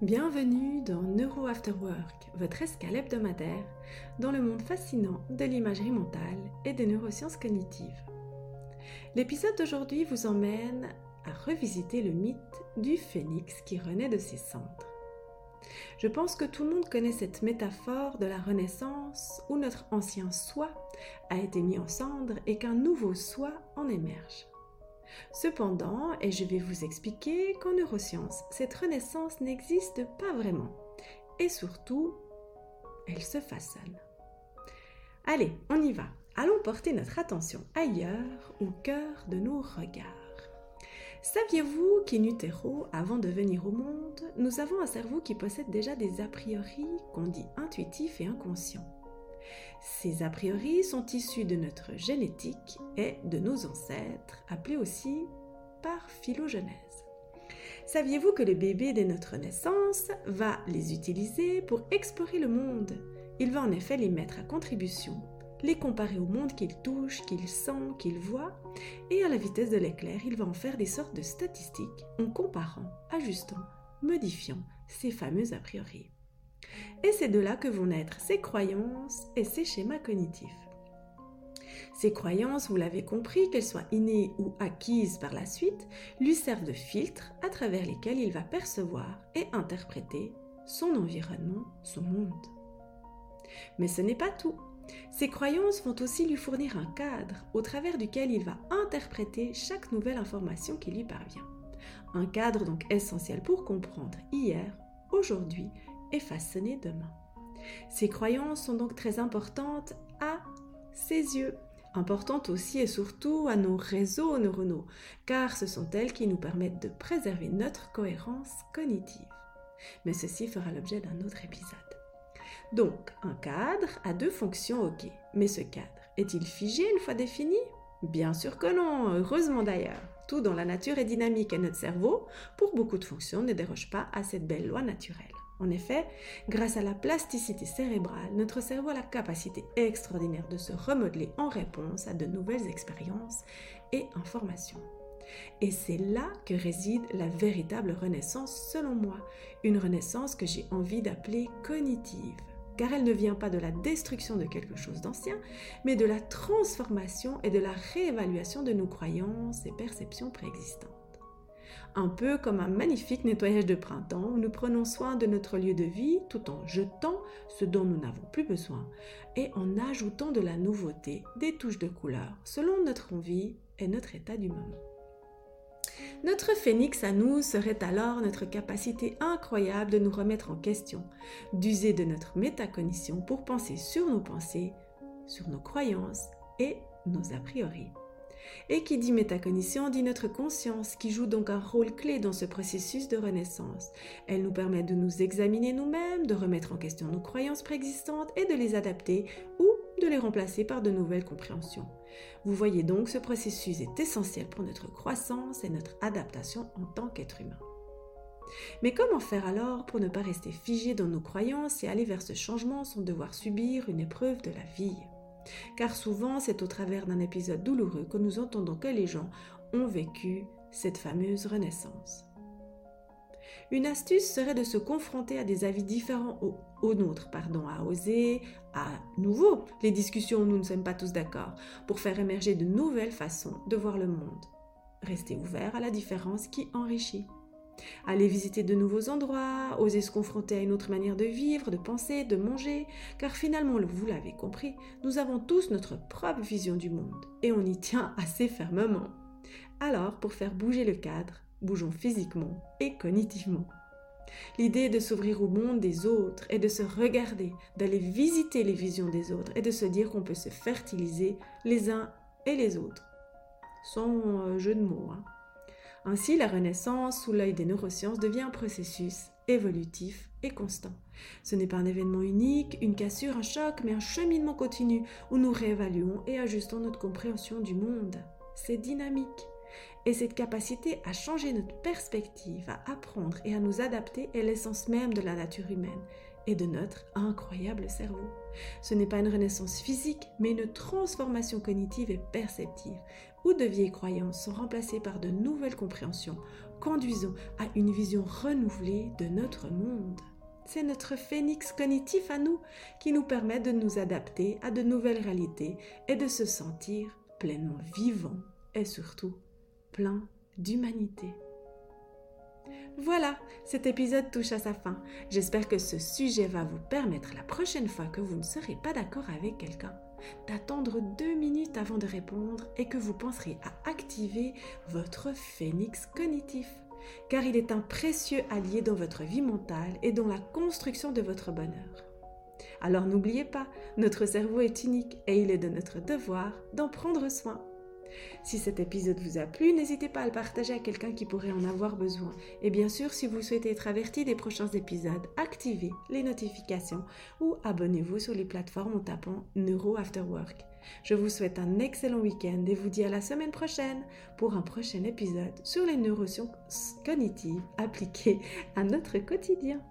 Bienvenue dans Neuro After Work, votre escale hebdomadaire dans le monde fascinant de l'imagerie mentale et des neurosciences cognitives. L'épisode d'aujourd'hui vous emmène à revisiter le mythe du phénix qui renaît de ses cendres. Je pense que tout le monde connaît cette métaphore de la Renaissance où notre ancien soi a été mis en cendres et qu'un nouveau soi en émerge. Cependant, et je vais vous expliquer qu'en neurosciences, cette renaissance n'existe pas vraiment. Et surtout, elle se façonne. Allez, on y va. Allons porter notre attention ailleurs, au cœur de nos regards. Saviez-vous qu'in utero, avant de venir au monde, nous avons un cerveau qui possède déjà des a priori qu'on dit intuitifs et inconscients ces a priori sont issus de notre génétique et de nos ancêtres, appelés aussi par phylogenèse. Saviez-vous que le bébé dès notre naissance va les utiliser pour explorer le monde? Il va en effet les mettre à contribution, les comparer au monde qu'il touche, qu'il sent, qu'il voit, et à la vitesse de l'éclair, il va en faire des sortes de statistiques en comparant, ajustant, modifiant ces fameux a priori. Et c'est de là que vont naître ses croyances et ses schémas cognitifs. Ces croyances, vous l'avez compris, qu'elles soient innées ou acquises par la suite, lui servent de filtre à travers lesquels il va percevoir et interpréter son environnement, son monde. Mais ce n'est pas tout. Ces croyances vont aussi lui fournir un cadre au travers duquel il va interpréter chaque nouvelle information qui lui parvient. Un cadre donc essentiel pour comprendre hier, aujourd'hui et façonner demain. Ces croyances sont donc très importantes à ses yeux, importantes aussi et surtout à nos réseaux neuronaux, car ce sont elles qui nous permettent de préserver notre cohérence cognitive. Mais ceci fera l'objet d'un autre épisode. Donc, un cadre a deux fonctions, ok, mais ce cadre est-il figé une fois défini? Bien sûr que non, heureusement d'ailleurs. Tout dans la nature est dynamique et notre cerveau, pour beaucoup de fonctions, ne déroge pas à cette belle loi naturelle. En effet, grâce à la plasticité cérébrale, notre cerveau a la capacité extraordinaire de se remodeler en réponse à de nouvelles expériences et informations. Et c'est là que réside la véritable renaissance selon moi, une renaissance que j'ai envie d'appeler cognitive, car elle ne vient pas de la destruction de quelque chose d'ancien, mais de la transformation et de la réévaluation de nos croyances et perceptions préexistantes un peu comme un magnifique nettoyage de printemps où nous prenons soin de notre lieu de vie tout en jetant ce dont nous n'avons plus besoin et en ajoutant de la nouveauté, des touches de couleur selon notre envie et notre état du moment. Notre phénix à nous serait alors notre capacité incroyable de nous remettre en question, d'user de notre métacognition pour penser sur nos pensées, sur nos croyances et nos a priori. Et qui dit métacognition dit notre conscience, qui joue donc un rôle clé dans ce processus de renaissance. Elle nous permet de nous examiner nous-mêmes, de remettre en question nos croyances préexistantes et de les adapter ou de les remplacer par de nouvelles compréhensions. Vous voyez donc, ce processus est essentiel pour notre croissance et notre adaptation en tant qu'être humain. Mais comment faire alors pour ne pas rester figé dans nos croyances et aller vers ce changement sans devoir subir une épreuve de la vie? Car souvent c'est au travers d'un épisode douloureux que nous entendons que les gens ont vécu cette fameuse renaissance. Une astuce serait de se confronter à des avis différents aux, nôtres, pardon, à oser à nouveau les discussions où nous ne sommes pas tous d'accord, pour faire émerger de nouvelles façons de voir le monde. Restez ouvert à la différence qui enrichit. Aller visiter de nouveaux endroits, oser se confronter à une autre manière de vivre, de penser, de manger, car finalement, vous l'avez compris, nous avons tous notre propre vision du monde, et on y tient assez fermement. Alors, pour faire bouger le cadre, bougeons physiquement et cognitivement. L'idée de s'ouvrir au monde des autres et de se regarder, d'aller visiter les visions des autres et de se dire qu'on peut se fertiliser les uns et les autres. Sans euh, jeu de mots. Hein. Ainsi, la renaissance sous l'œil des neurosciences devient un processus évolutif et constant. Ce n'est pas un événement unique, une cassure, un choc, mais un cheminement continu où nous réévaluons et ajustons notre compréhension du monde. C'est dynamique. Et cette capacité à changer notre perspective, à apprendre et à nous adapter est l'essence même de la nature humaine et de notre incroyable cerveau. Ce n'est pas une renaissance physique, mais une transformation cognitive et perceptive, où de vieilles croyances sont remplacées par de nouvelles compréhensions, conduisons à une vision renouvelée de notre monde. C'est notre phénix cognitif à nous qui nous permet de nous adapter à de nouvelles réalités et de se sentir pleinement vivant et surtout plein d'humanité. Voilà, cet épisode touche à sa fin. J'espère que ce sujet va vous permettre la prochaine fois que vous ne serez pas d'accord avec quelqu'un d'attendre deux minutes avant de répondre et que vous penserez à activer votre phénix cognitif. Car il est un précieux allié dans votre vie mentale et dans la construction de votre bonheur. Alors n'oubliez pas, notre cerveau est unique et il est de notre devoir d'en prendre soin. Si cet épisode vous a plu, n'hésitez pas à le partager à quelqu'un qui pourrait en avoir besoin. Et bien sûr, si vous souhaitez être averti des prochains épisodes, activez les notifications ou abonnez-vous sur les plateformes en tapant Neuro After Work. Je vous souhaite un excellent week-end et vous dis à la semaine prochaine pour un prochain épisode sur les neurosciences cognitives appliquées à notre quotidien.